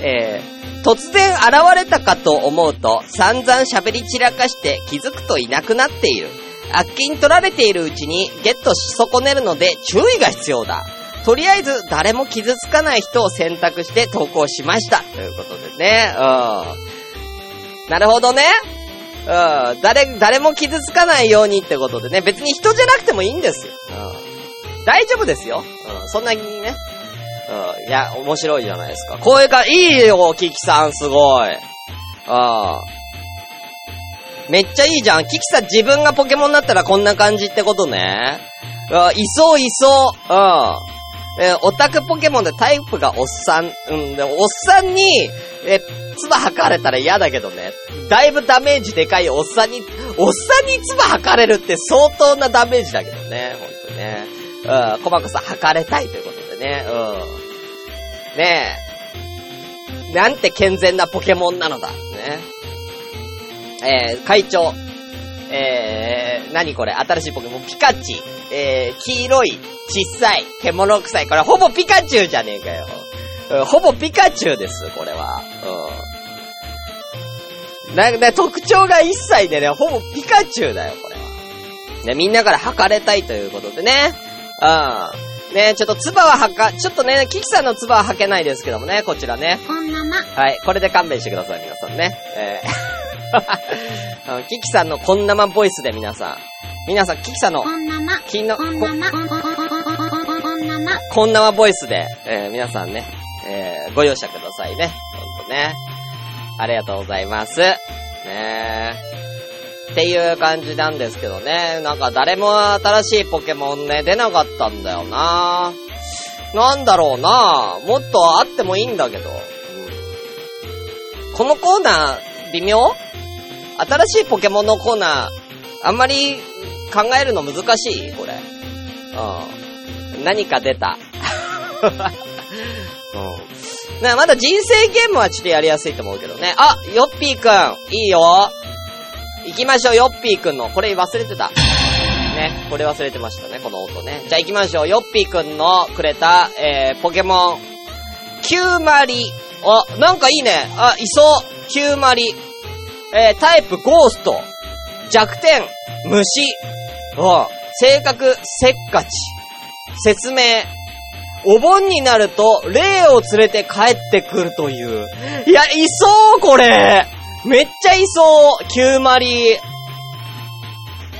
えー、突然現れたかと思うと、散々喋り散らかして気づくといなくなっている。悪気取られているうちにゲットし損ねるので注意が必要だ。とりあえず誰も傷つかない人を選択して投稿しました。ということでね。うん。なるほどね。うん。誰、誰も傷つかないようにってことでね。別に人じゃなくてもいいんですよ。うん。大丈夫ですよ。うん。そんなにね。うん。いや、面白いじゃないですか。こういうか、いいよ、キキさん、すごい。うん。めっちゃいいじゃん。キキさん自分がポケモンになったらこんな感じってことね。うん、いそういそう。うん。えー、オタクポケモンでタイプがおっさん。うん、でも、おっさんに、え、唾吐かれたら嫌だけどね。だいぶダメージでかいおっさんに、おっさんに唾吐かれるって相当なダメージだけどね。ほんとね。うん、コマコさん吐かれたいということでね。うん。ねえ。なんて健全なポケモンなのだ。ね。えー、会長。えー、何これ？新しいポケモン、ピカチ。えー、黄色い、小さい、獣臭い。これほぼピカチュウじゃねえかよ。うん、ほぼピカチュウです、これは。うん。なんか、特徴が一切でね、ほぼピカチュウだよ、これは。ね、みんなから測れたいということでね。うん。ね、ちょっとツバははか、ちょっとね、キキさんのツバは吐けないですけどもね、こちらね。こんなま。はい、これで勘弁してください、皆さんね。えーキキさんのこんなまボイスで皆さん。皆さん、キキさんの、こんなま。こんなま。こんなま。こんなまボイスで、えー、皆さんね、えー、ご容赦くださいね。ほんとね。ありがとうございます。ねっていう感じなんですけどね。なんか誰も新しいポケモンね、出なかったんだよななんだろうなもっとあってもいいんだけど。このコーナー、微妙？新しいポケモンのコーナー、あんまり考えるの難しいこれ。うん。何か出た。うん。な、まだ人生ゲームはちょっとやりやすいと思うけどね。あ、ヨッピーくん、いいよ。行きましょう、ヨッピーくんの。これ忘れてた。ね、これ忘れてましたね、この音ね。じゃあ行きましょう。ヨッピーくんのくれた、えー、ポケモン、キューマリ。あ、なんかいいね。あ、いそう。キューマリ。えー、タイプゴースト。弱点、虫。うん。性格、せっかち。説明。お盆になると、霊を連れて帰ってくるという。いや、いそうこれめっちゃいそうキューマリ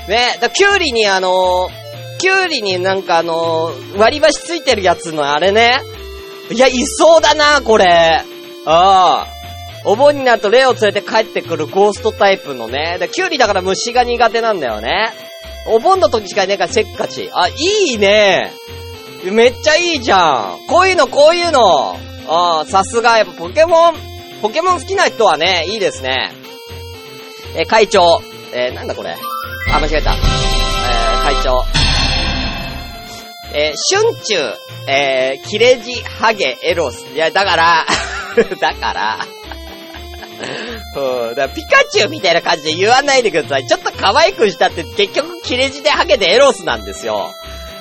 ね、だキュウリにあのー、キュウリになんかあのー、割り箸ついてるやつのあれね。いや、いそうだな、これ。ああ。お盆になると霊を連れて帰ってくるゴーストタイプのね。で、キュウリだから虫が苦手なんだよね。お盆の時しかいねえからせっかち。あ、いいね。めっちゃいいじゃん。こういうの、こういうの。ああ、さすが、やっぱポケモン、ポケモン好きな人はね、いいですね。え、会長。えー、なんだこれ。あ、間違えた。えー、会長。えー、春中、えー、キレジ、ハゲ、エロス。いや、だから、だから、うん、だからピカチュウみたいな感じで言わないでください。ちょっと可愛くしたって結局キレジでハゲでエロスなんですよ。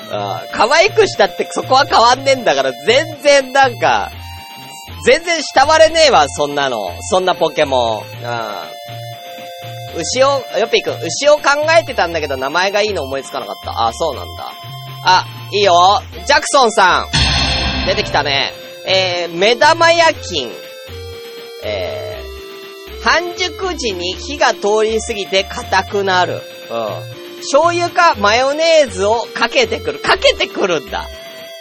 うん、可愛くしたってそこは変わんねえんだから、全然なんか、全然慕われねえわ、そんなの。そんなポケモン。うん。牛を、よっぴーくん、牛を考えてたんだけど名前がいいの思いつかなかった。あ、そうなんだ。あ、いいよ。ジャクソンさん。出てきたね。えー、目玉焼き。半熟時に火が通り過ぎて硬くなる。うん。醤油かマヨネーズをかけてくる。かけてくるんだ。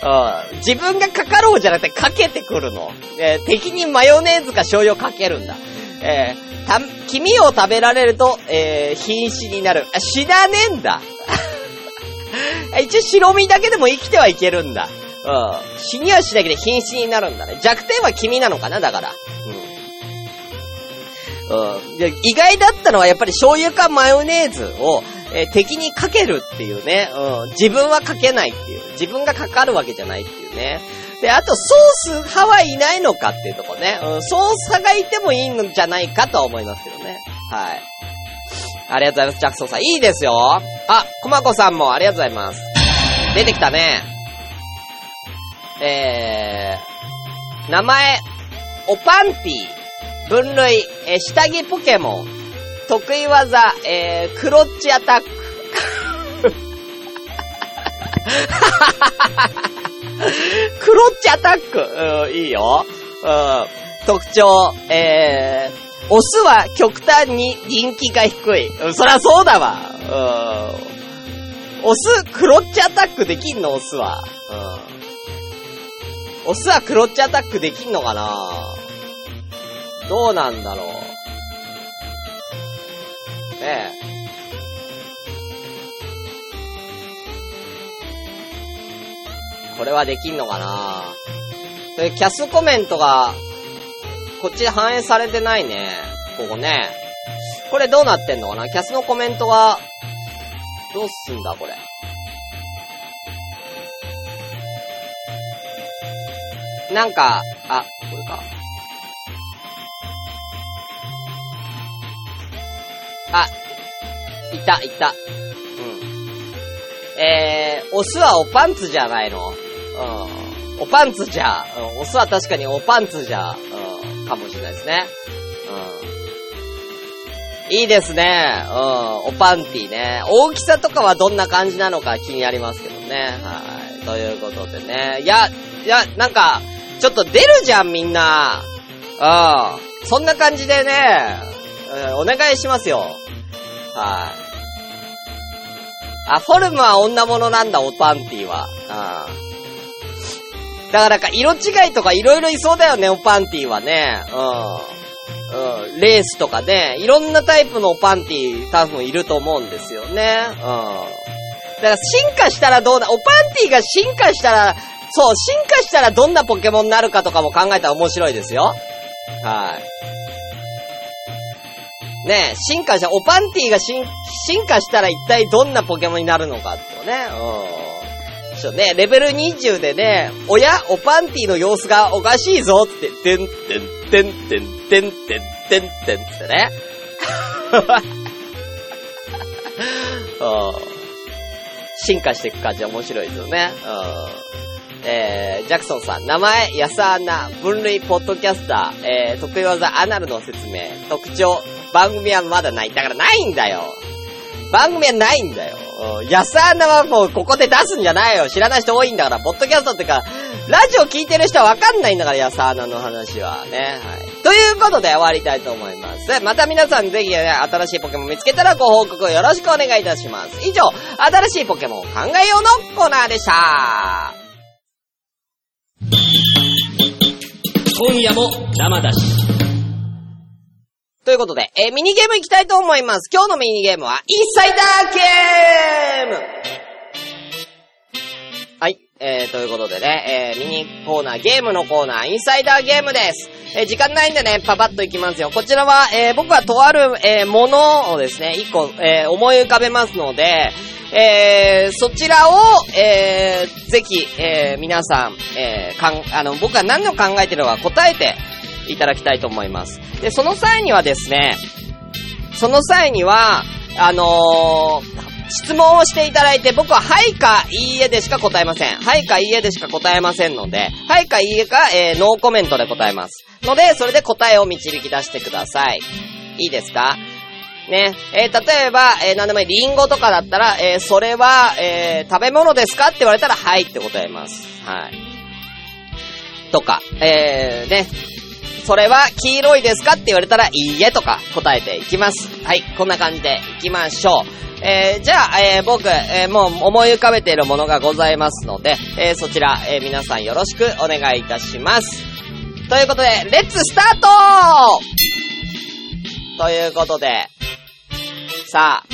うん。自分がかかろうじゃなくてかけてくるの。えー敵にマヨネーズか醤油をかけるんだ。えー、た、黄身を食べられると、えー、瀕死になる。あ、死なねえんだ。一応白身だけでも生きてはいけるんだ。うん。死にはしないけど瀕死になるんだね。弱点は君なのかなだから。うん。うん。で、意外だったのはやっぱり醤油かマヨネーズを、えー敵にかけるっていうね。うん。自分はかけないっていう。自分がかかるわけじゃないっていうね。で、あと、ソース派はいないのかっていうとこね。うん。ソース派がいてもいいのじゃないかとは思いますけどね。はい。ありがとうございます、ジャクソンさん。いいですよ。あ、コマコさんもありがとうございます。出てきたね。えー、名前、オパンティ、分類、えー下着ポケモン、得意技、えー、クロッチアタック。クロッチアタック。うん、いいよ。うん。特徴、えー、オスは極端に人気が低い。うん、そりゃそうだわ。うん。オス、クロッチアタックできんのオスは。うん。オスはクロッチアタックできんのかなどうなんだろう。ねえ。これはできんのかなでキャスコメントが、こっち反映されてないね。ここね。これどうなってんのかなキャスのコメントが、どうすんだこれ。なんか、あ、これか。あ、いた、いた。うん。えー、オスはおパンツじゃないの？うん。おパンツじゃ、うん、オスは確かにおパンツじゃ、うん、かもしれないですね。うん。いいですね。うん、おパンティね。大きさとかはどんな感じなのか気になりますけどね。はい。ということでね。いや、いや、なんか、ちょっと出るじゃん、みんな。うん。そんな感じでね、うんお願いしますよ。はい。あ、フォルムは女物なんだ、オパンティは。うん。だからか、色違いとか色々いそうだよね、オパンティはね。うん。うん。レースとかね、いろんなタイプのオパンティ多分いると思うんですよね。うん。だから進化したらどうな、オパンティが進化したら、そう、進化したらどんなポケモンになるかとかも考えたら面白いですよ。はい。ね、進化した、オパンティが進、進化したら一体どんなポケモンになるのかってね。うん。ちょね、レベル20でね、おや、オパンティの様子がおかしいぞって、てんてんてんてんてんてんてんてんってね。うん進化していく感じ面白いですよね。うん。えー、ジャクソンさん、名前、安アナ、分類、ポッドキャスター、えー、得意技、アナルの説明、特徴、番組はまだない。だからないんだよ。番組はないんだよ。安アナはもうここで出すんじゃないよ。知らない人多いんだから、ポッドキャストってか、ラジオ聞いてる人はわかんないんだから、安アナの話はね。はい。ということで終わりたいと思います。また皆さんぜひね、新しいポケモン見つけたらご報告をよろしくお願いいたします。以上、新しいポケモンを考えようのコーナーでした。今夜も生だし。ということで、えーミニゲーム行きたいと思います。今日のミニゲームは、インサイダーゲームはい。えー、ということでね、えー、ミニコーナー、ゲームのコーナー、インサイダーゲームです。えー、時間ないんでね、パパッといきますよ。こちらは、えー、僕はとある、えー、ものをですね、一個、えー、思い浮かべますので、えー、そちらを、えー、ぜひ、えー、皆さん、えー、かん、あの、僕は何を考えてるのか答えていただきたいと思います。で、その際にはですね、その際には、あのー、質問をしていただいて、僕ははいかいいえでしか答えません。はいかいいえでしか答えませんので、はいかいいえか、えー、ノーコメントで答えます。ので、それで答えを導き出してください。いいですか？ね。えー、例えば、えー、なんでもいい、リンゴとかだったら、えー、それは、え、食べ物ですかって言われたら、はいって答えます。はい。とか、えー、ね。それは黄色いですかって言われたら、いいえとか答えていきます。はい。こんな感じでいきましょう。えー、じゃあ、えー、僕、えー、もう思い浮かべているものがございますので、え、そちら、え、皆さんよろしくお願いいたします。ということで、レッツスタートということで、さあ、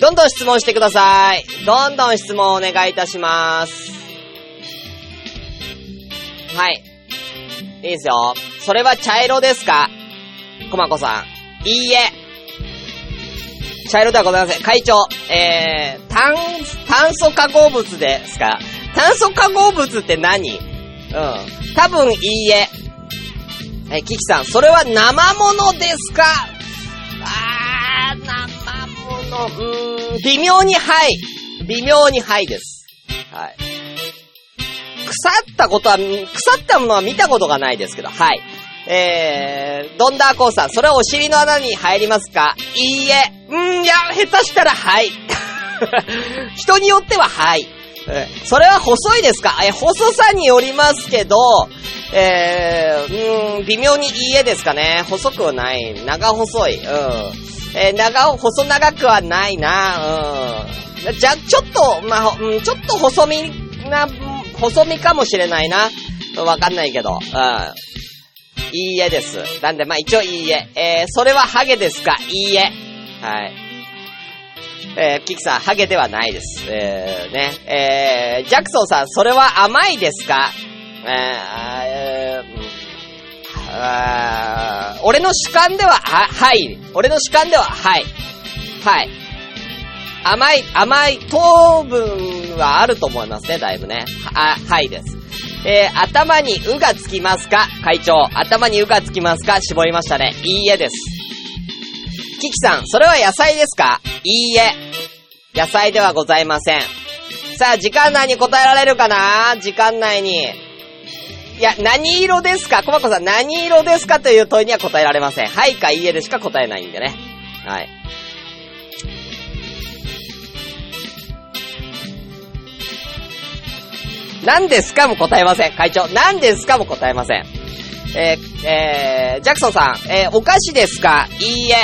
どんどん質問してください。どんどん質問をお願いいたします。はい。いいですよ。それは茶色ですか？コマコさん。いいえ。茶色ではございません。会長、えー、炭、炭素化合物ですか？炭素化合物って何？うん。多分いいえ。えキキさん、それは生物ですか？あー、生物、うーん、微妙にはい。微妙にはいです。はい。腐ったことは、腐ったものは見たことがないですけど、はい。えー、ドンダーコーさん、それはお尻の穴に入りますか？いいえ。うん、いや、下手したらはい。人によってははい。それは細いですか？え、細さによりますけど、えー、うん、微妙にいいえですかね。細くはない。長細い。うん。えー、長、細長くはないな。うん。じゃ、ちょっと、まあ、うん、ちょっと細身な、細身かもしれないな。わかんないけど。うん。いいえです。なんで、まあ、一応いいえ。えー、それはハゲですか？いいえ。はい。えー、キキさん、ハゲではないです。えー、ね。えー、ジャクソンさん、それは甘いですか？えー、あ俺の主観では、は、はい。俺の主観では、はい。はい。甘い、甘い糖分はあると思いますね、だいぶね。あ、はいです。えー、頭にうがつきますか？会長。頭にうがつきますか？絞りましたね。いいえです。キキさん、それは野菜ですか？いいえ。野菜ではございません。さあ、時間内に答えられるかな？時間内に。いや、何色ですか？コマコさん、何色ですか？という問いには答えられません。はいかいいえでしか答えないんでね。はい。何ですかも答えません。会長。何ですかも答えません。えー、えー、ジャクソンさん、えー、お菓子ですか？いいえ。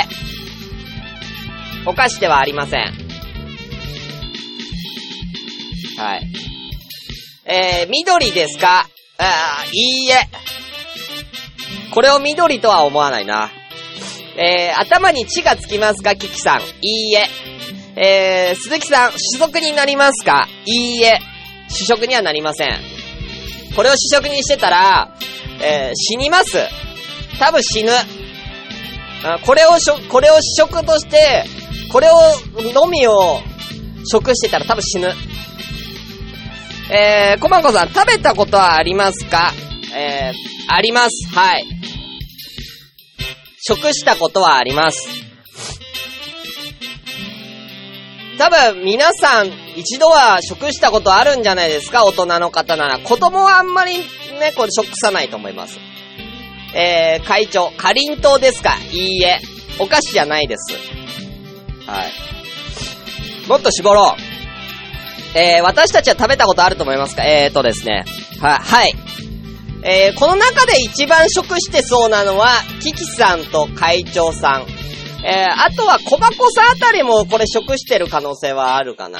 お菓子ではありません。はい。えー、緑ですか？あいいえ。これを緑とは思わないな。えー、頭に血がつきますか？キキさん。いいえ。えー、鈴木さん、主食になりますか？いいえ。主食にはなりません。これを主食にしてたら、えー、死にます。多分死ぬ。これをしょ、これを主食として、これを、のみを食してたら多分死ぬ。えー、コマコさん、食べたことはありますか？えー、あります。はい。食したことはあります。多分皆さん一度は食したことあるんじゃないですか大人の方なら。子供はあんまりね、これ食さないと思います。えー、会長、かりんとうですかいいえ。お菓子じゃないです。はい。もっと絞ろう。えー、私たちは食べたことあると思いますか？えーとですね。は、はい。えー、この中で一番食してそうなのは、キキさんと会長さん。えー、あとは小箱さんあたりもこれ食してる可能性はあるかな。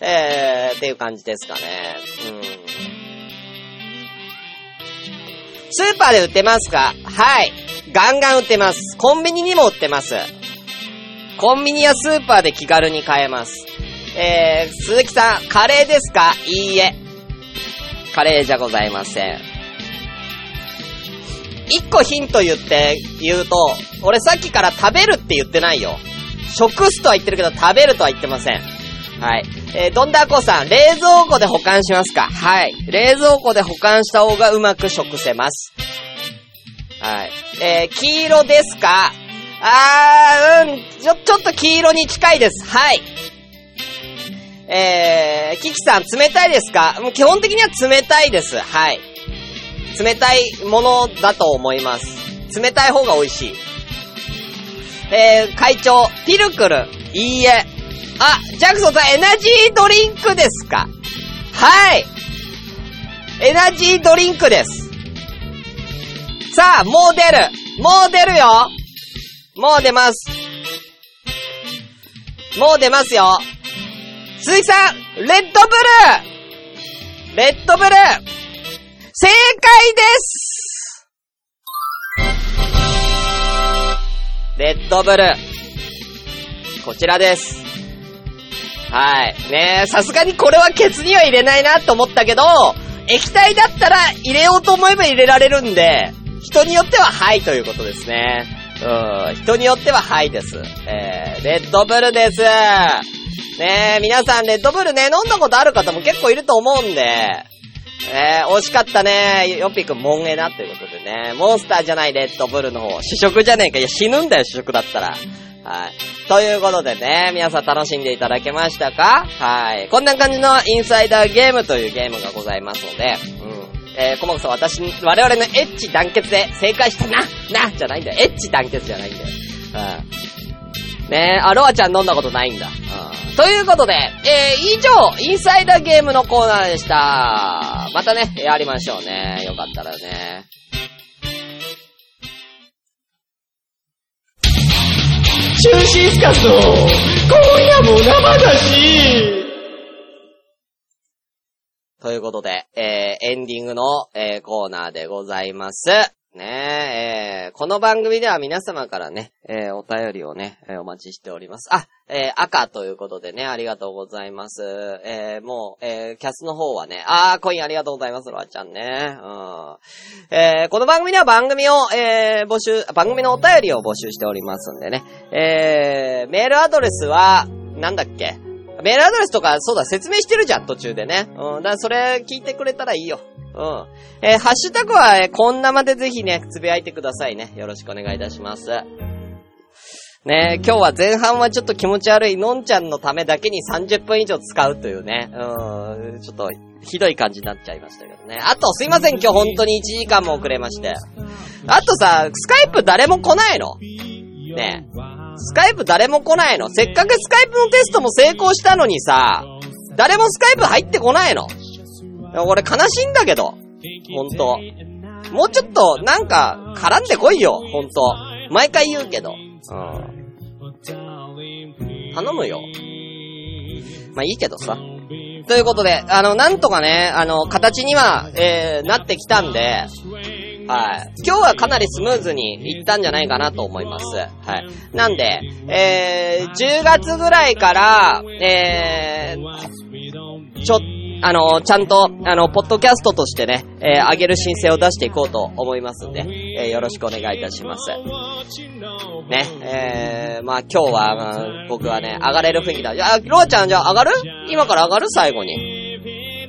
えー、っていう感じですかね。うん。スーパーで売ってますか？はい。ガンガン売ってます。コンビニにも売ってます。コンビニやスーパーで気軽に買えます。えー、鈴木さん、カレーですか？いいえ。カレーじゃございません。一個ヒント言って、言うと、俺さっきから食べるって言ってないよ。食すとは言ってるけど食べるとは言ってません。はい。えー、ドンダーコさん、冷蔵庫で保管しますか？はい。冷蔵庫で保管した方がうまく食せます。はい。えー、黄色ですか？あー、うん、ちょ、ちょっと黄色に近いです。はい。えー、キキさん、冷たいですか？もう基本的には冷たいです。はい。冷たいものだと思います。冷たい方が美味しい。えー、会長、ピルクル、いいえ。あ、ジャクソンさん、エナジードリンクですか？はい。エナジードリンクです。さあ、もう出る。もう出るよ。もう出ます。もう出ますよ。鈴木さん、レッドブルーレッドブルー正解ですレッドブル。こちらです。はい。ねえ、さすがにこれはケツには入れないなと思ったけど、液体だったら入れようと思えば入れられるんで、人によってははいということですね。うん。人によってははいです。えー、レッドブルです。ねえ、皆さんレッドブルね、飲んだことある方も結構いると思うんで、えー、惜しかったね。ヨッピーくん、モンエナということでね。モンスターじゃないレッドブルの方。主食じゃねえか。いや、死ぬんだよ、主食だったら。はい。ということでね、皆さん楽しんでいただけましたか？はい。こんな感じのインサイダーゲームというゲームがございますので、うん。えー、このこそ私、我々のエッチ団結で正解したななじゃないんだよ。エッチ団結じゃないんだよ。うん。ねえ、あ、ロアちゃん飲んだことないんだ。うん。ということで、えー、以上、インサイダーゲームのコーナーでした。またね、やりましょうね。よかったらね。中心スカスの今夜も生だしということで、えー、エンディングの、えー、コーナーでございます。ねえ、えー、この番組では皆様からね、えー、お便りをね、えーお待ちしております。あ、え、赤ということでね、ありがとうございます。え、もう、え、キャスの方はね、あー、コインありがとうございます、ロアちゃんね。うん。え、この番組では番組を、え、募集、番組のお便りを募集しておりますんでね。え、メールアドレスは、なんだっけ？メールアドレスとか、そうだ、説明してるじゃん、途中でね。うん、だからそれ聞いてくれたらいいよ。うん。えーハッシュタグは、えーこんなまでぜひね、つぶやいてくださいね。よろしくお願いいたします。ね今日は前半はちょっと気持ち悪い、のんちゃんのためだけに30分以上使うというね。うん、ちょっと、ひどい感じになっちゃいましたけどね。あと、すいません、今日本当に1時間も遅れまして。あとさ、スカイプ誰も来ないのねえスカイプ誰も来ないの？せっかくスカイプのテストも成功したのにさ、誰もスカイプ入ってこないの？俺悲しいんだけど。ほんと。もうちょっと、なんか、絡んでこいよ、ほんと。毎回言うけど。うん。頼むよ。まあいいけどさ。ということで、あの、なんとかね、あの、形には、えー、なってきたんで、はい。今日はかなりスムーズにいったんじゃないかなと思います。はい。なんで、えー、10月ぐらいから、えー、ちょ、あの、ちゃんと、あの、ポッドキャストとしてね、えー、上げる申請を出していこうと思いますんで、えー、よろしくお願いいたします。ね、えー、まあ今日は、僕はね、上がれる雰囲気だ。じゃあ、ロアちゃんじゃあ上がる？今から上がる？最後に。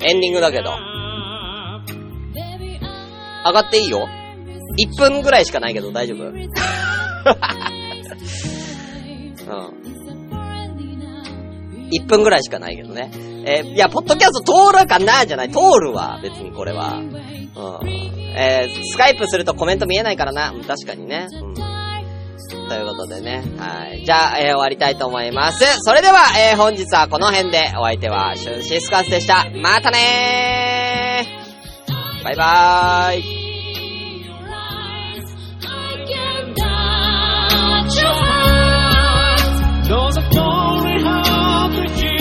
エンディングだけど。上がっていいよ ?1 分ぐらいしかないけど大丈夫うん。1分ぐらいしかないけどね。えーいや、ポッドキャスト通るかな？じゃない。通るわ、別にこれは。うん。えースカイプするとコメント見えないからな。確かにね。うん。ということでね。はい。じゃあ、えー終わりたいと思います。それでは、えー本日はこの辺でお相手はシュンシスカスでした。またねー拜拜。Those are glory, how could?